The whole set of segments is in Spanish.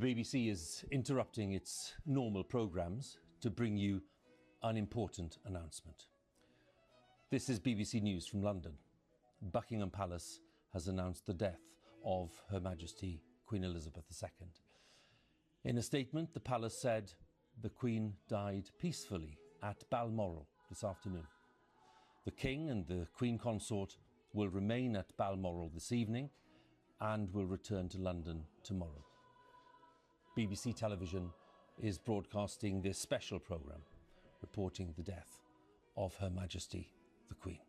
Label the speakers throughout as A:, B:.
A: BBC is interrupting its normal programmes to bring you an important announcement. This is BBC News from London. Buckingham Palace has announced the death of Her Majesty Queen Elizabeth II. In a statement, the palace said the Queen died peacefully at Balmoral this afternoon. The King and the Queen Consort will remain at Balmoral this evening and will return to London tomorrow. BBC Television is broadcasting this special programme reporting the death of Her Majesty the Queen.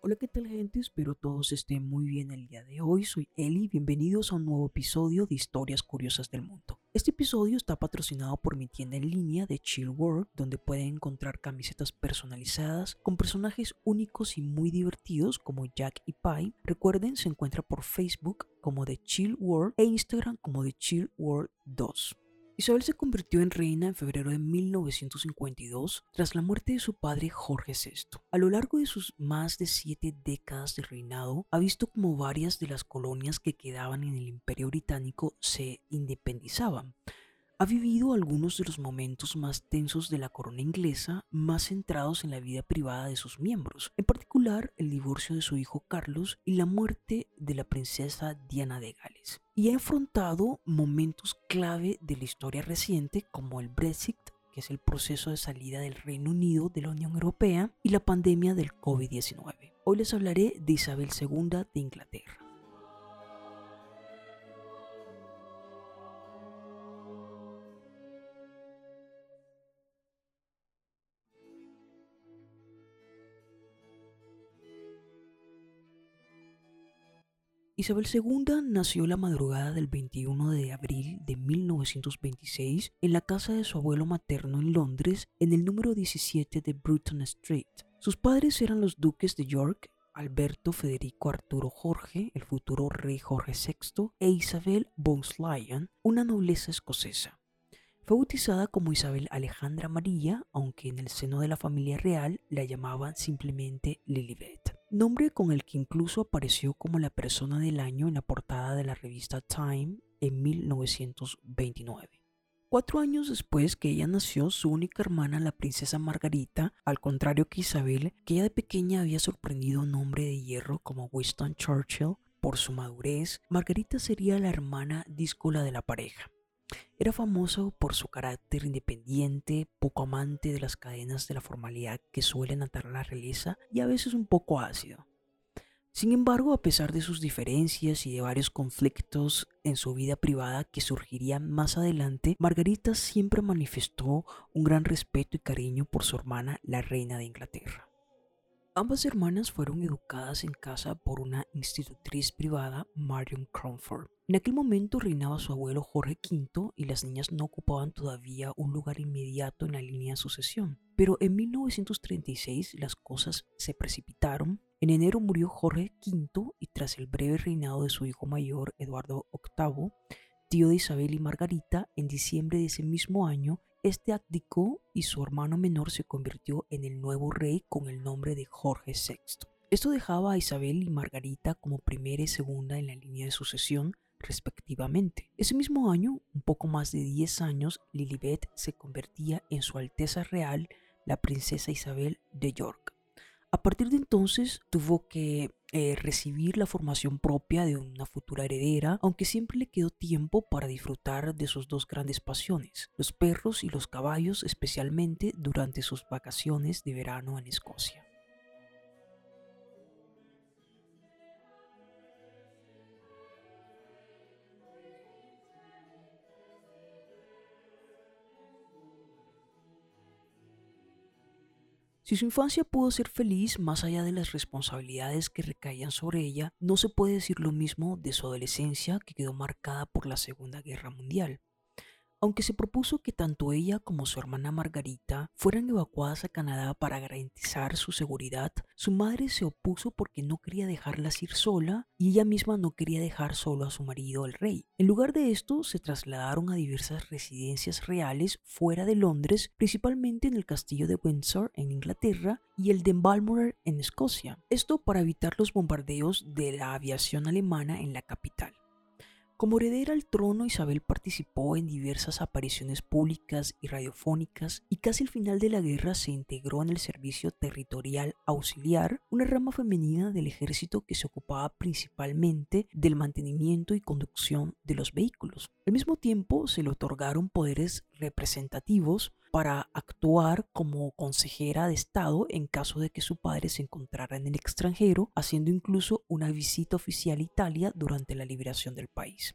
B: Hola, ¿qué tal gente? Espero todos estén muy bien el día de hoy. Soy Eli, bienvenidos a un nuevo episodio de Historias Curiosas del Mundo. Este episodio está patrocinado por mi tienda en línea de Chill World, donde pueden encontrar camisetas personalizadas con personajes únicos y muy divertidos como Jack y Pi. Recuerden, se encuentra por Facebook como The Chill World e Instagram como The Chill World 2. Isabel se convirtió en reina en febrero de 1952 tras la muerte de su padre Jorge VI. A lo largo de sus más de siete décadas de reinado, ha visto como varias de las colonias que quedaban en el Imperio Británico se independizaban ha vivido algunos de los momentos más tensos de la corona inglesa, más centrados en la vida privada de sus miembros, en particular el divorcio de su hijo Carlos y la muerte de la princesa Diana de Gales. Y ha enfrentado momentos clave de la historia reciente como el Brexit, que es el proceso de salida del Reino Unido de la Unión Europea, y la pandemia del COVID-19. Hoy les hablaré de Isabel II de Inglaterra. Isabel II nació la madrugada del 21 de abril de 1926 en la casa de su abuelo materno en Londres, en el número 17 de Bruton Street. Sus padres eran los duques de York, Alberto Federico Arturo Jorge, el futuro rey Jorge VI, e Isabel Lyon, una nobleza escocesa. Fue bautizada como Isabel Alejandra María, aunque en el seno de la familia real la llamaban simplemente Lilibet nombre con el que incluso apareció como la persona del año en la portada de la revista Time en 1929. Cuatro años después que ella nació, su única hermana, la princesa Margarita, al contrario que Isabel, que ya de pequeña había sorprendido a un hombre de hierro como Winston Churchill por su madurez, Margarita sería la hermana díscola de la pareja. Era famoso por su carácter independiente, poco amante de las cadenas de la formalidad que suelen atar a la realeza y a veces un poco ácido. Sin embargo, a pesar de sus diferencias y de varios conflictos en su vida privada que surgirían más adelante, Margarita siempre manifestó un gran respeto y cariño por su hermana, la reina de Inglaterra. Ambas hermanas fueron educadas en casa por una institutriz privada, Marion Cromford. En aquel momento reinaba su abuelo Jorge V y las niñas no ocupaban todavía un lugar inmediato en la línea de sucesión. Pero en 1936 las cosas se precipitaron. En enero murió Jorge V y tras el breve reinado de su hijo mayor, Eduardo VIII, tío de Isabel y Margarita, en diciembre de ese mismo año, este abdicó y su hermano menor se convirtió en el nuevo rey con el nombre de Jorge VI. Esto dejaba a Isabel y Margarita como primera y segunda en la línea de sucesión, respectivamente. Ese mismo año, un poco más de 10 años, Lilibet se convertía en Su Alteza Real, la princesa Isabel de York. A partir de entonces tuvo que eh, recibir la formación propia de una futura heredera, aunque siempre le quedó tiempo para disfrutar de sus dos grandes pasiones, los perros y los caballos, especialmente durante sus vacaciones de verano en Escocia. Si su infancia pudo ser feliz más allá de las responsabilidades que recaían sobre ella, no se puede decir lo mismo de su adolescencia que quedó marcada por la Segunda Guerra Mundial. Aunque se propuso que tanto ella como su hermana Margarita fueran evacuadas a Canadá para garantizar su seguridad, su madre se opuso porque no quería dejarlas ir sola y ella misma no quería dejar solo a su marido el rey. En lugar de esto, se trasladaron a diversas residencias reales fuera de Londres, principalmente en el castillo de Windsor en Inglaterra y el de Balmoral en Escocia. Esto para evitar los bombardeos de la aviación alemana en la capital. Como heredera al trono, Isabel participó en diversas apariciones públicas y radiofónicas y casi al final de la guerra se integró en el Servicio Territorial Auxiliar, una rama femenina del ejército que se ocupaba principalmente del mantenimiento y conducción de los vehículos. Al mismo tiempo se le otorgaron poderes representativos para actuar como consejera de Estado en caso de que su padre se encontrara en el extranjero, haciendo incluso una visita oficial a Italia durante la liberación del país.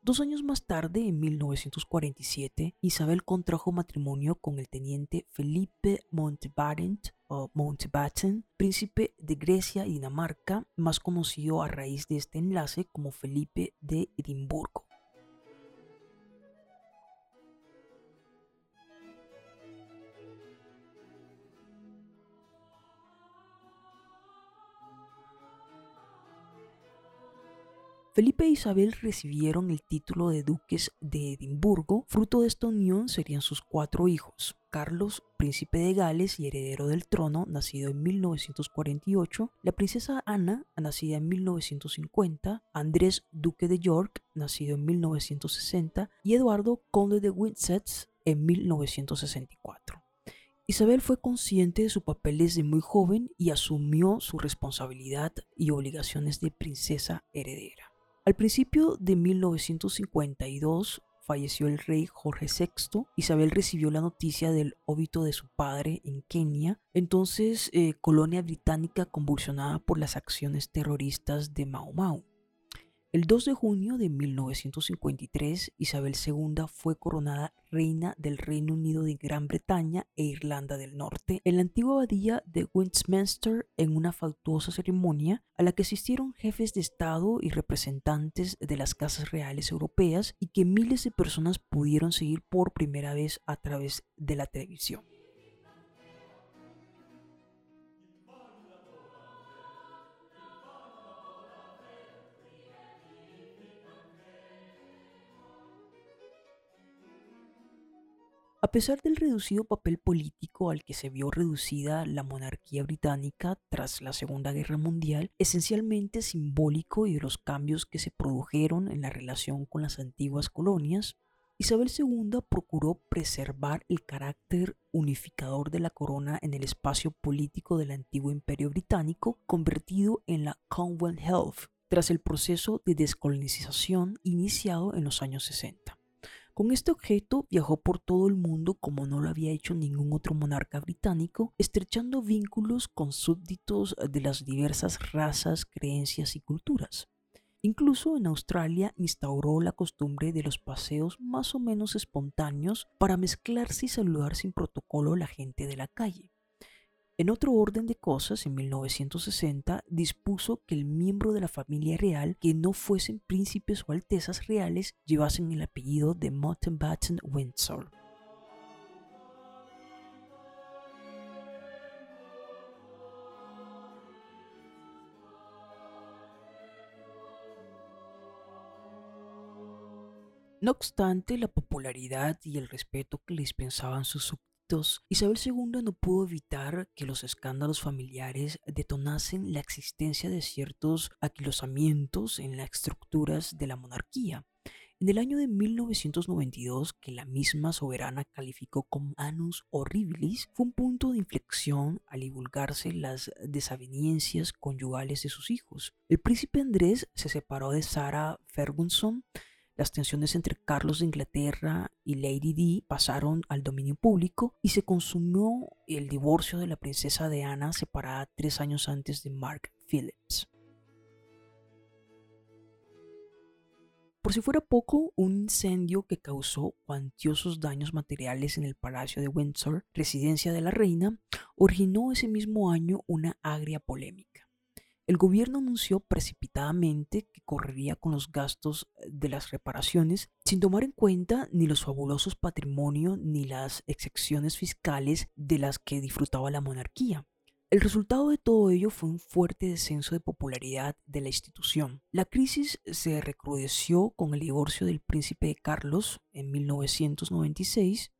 B: Dos años más tarde, en 1947, Isabel contrajo matrimonio con el teniente Felipe Mountbatten, o Mountbatten, príncipe de Grecia y Dinamarca, más conocido a raíz de este enlace como Felipe de Edimburgo. Felipe e Isabel recibieron el título de duques de Edimburgo. Fruto de esta unión serían sus cuatro hijos. Carlos, príncipe de Gales y heredero del trono, nacido en 1948, la princesa Ana, nacida en 1950, Andrés, duque de York, nacido en 1960, y Eduardo, conde de Windsor, en 1964. Isabel fue consciente de su papel desde muy joven y asumió su responsabilidad y obligaciones de princesa heredera. Al principio de 1952 falleció el rey Jorge VI. Isabel recibió la noticia del óbito de su padre en Kenia, entonces eh, colonia británica convulsionada por las acciones terroristas de Mao Mao. El 2 de junio de 1953, Isabel II fue coronada reina del Reino Unido de Gran Bretaña e Irlanda del Norte en la antigua abadía de Westminster en una fastuosa ceremonia a la que asistieron jefes de Estado y representantes de las casas reales europeas y que miles de personas pudieron seguir por primera vez a través de la televisión. A pesar del reducido papel político al que se vio reducida la monarquía británica tras la Segunda Guerra Mundial, esencialmente simbólico y de los cambios que se produjeron en la relación con las antiguas colonias, Isabel II procuró preservar el carácter unificador de la corona en el espacio político del antiguo imperio británico, convertido en la Commonwealth tras el proceso de descolonización iniciado en los años 60. Con este objeto viajó por todo el mundo como no lo había hecho ningún otro monarca británico, estrechando vínculos con súbditos de las diversas razas, creencias y culturas. Incluso en Australia instauró la costumbre de los paseos más o menos espontáneos para mezclarse y saludar sin protocolo a la gente de la calle. En otro orden de cosas, en 1960 dispuso que el miembro de la familia real que no fuesen príncipes o altezas reales llevasen el apellido de Mountbatten Windsor. No obstante, la popularidad y el respeto que le dispensaban sus Isabel II no pudo evitar que los escándalos familiares detonasen la existencia de ciertos aquilosamientos en las estructuras de la monarquía. En el año de 1992, que la misma soberana calificó como Anus Horribilis, fue un punto de inflexión al divulgarse las desavenencias conyugales de sus hijos. El príncipe Andrés se separó de Sarah Ferguson, las tensiones entre Carlos de Inglaterra y Lady Di pasaron al dominio público y se consumió el divorcio de la princesa Diana separada tres años antes de Mark Phillips. Por si fuera poco, un incendio que causó cuantiosos daños materiales en el Palacio de Windsor, residencia de la reina, originó ese mismo año una agria polémica. El gobierno anunció precipitadamente que correría con los gastos de las reparaciones sin tomar en cuenta ni los fabulosos patrimonios ni las excepciones fiscales de las que disfrutaba la monarquía. El resultado de todo ello fue un fuerte descenso de popularidad de la institución. La crisis se recrudeció con el divorcio del príncipe de Carlos en 1996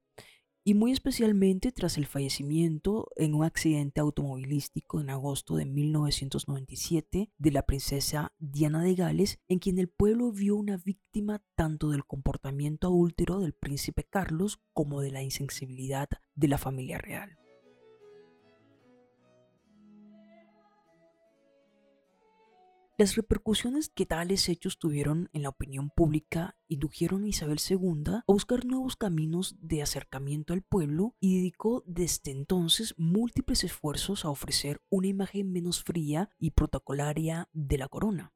B: y muy especialmente tras el fallecimiento en un accidente automovilístico en agosto de 1997 de la princesa Diana de Gales, en quien el pueblo vio una víctima tanto del comportamiento adúltero del príncipe Carlos como de la insensibilidad de la familia real. Las repercusiones que tales hechos tuvieron en la opinión pública indujeron a Isabel II a buscar nuevos caminos de acercamiento al pueblo y dedicó desde entonces múltiples esfuerzos a ofrecer una imagen menos fría y protocolaria de la corona.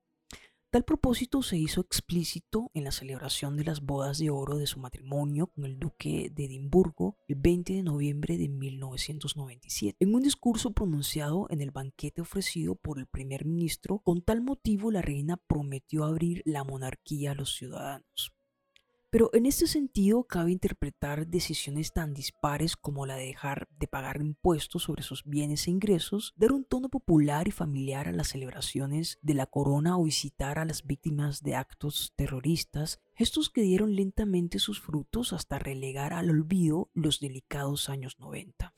B: Tal propósito se hizo explícito en la celebración de las bodas de oro de su matrimonio con el duque de Edimburgo el 20 de noviembre de 1997. En un discurso pronunciado en el banquete ofrecido por el primer ministro, con tal motivo la reina prometió abrir la monarquía a los ciudadanos. Pero en este sentido cabe interpretar decisiones tan dispares como la de dejar de pagar impuestos sobre sus bienes e ingresos, dar un tono popular y familiar a las celebraciones de la corona o visitar a las víctimas de actos terroristas, gestos que dieron lentamente sus frutos hasta relegar al olvido los delicados años 90.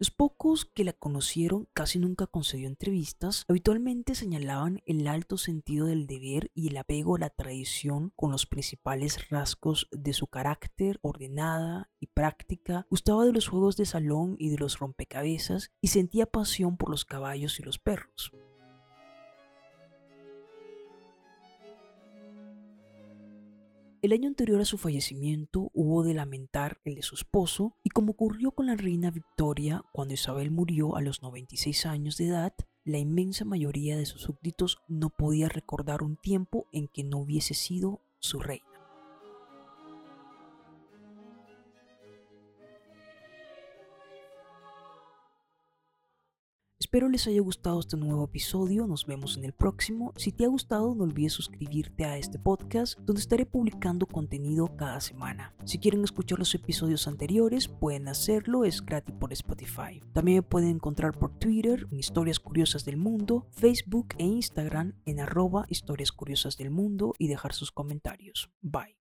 B: Los pocos que la conocieron casi nunca concedió entrevistas, habitualmente señalaban el alto sentido del deber y el apego a la tradición con los principales rasgos de su carácter, ordenada y práctica, gustaba de los juegos de salón y de los rompecabezas y sentía pasión por los caballos y los perros. El año anterior a su fallecimiento hubo de lamentar el de su esposo y como ocurrió con la reina Victoria cuando Isabel murió a los 96 años de edad, la inmensa mayoría de sus súbditos no podía recordar un tiempo en que no hubiese sido su reina. Espero les haya gustado este nuevo episodio, nos vemos en el próximo. Si te ha gustado no olvides suscribirte a este podcast donde estaré publicando contenido cada semana. Si quieren escuchar los episodios anteriores pueden hacerlo, es gratis por Spotify. También me pueden encontrar por Twitter en Historias Curiosas del Mundo, Facebook e Instagram en arroba Historias Curiosas del Mundo y dejar sus comentarios. Bye.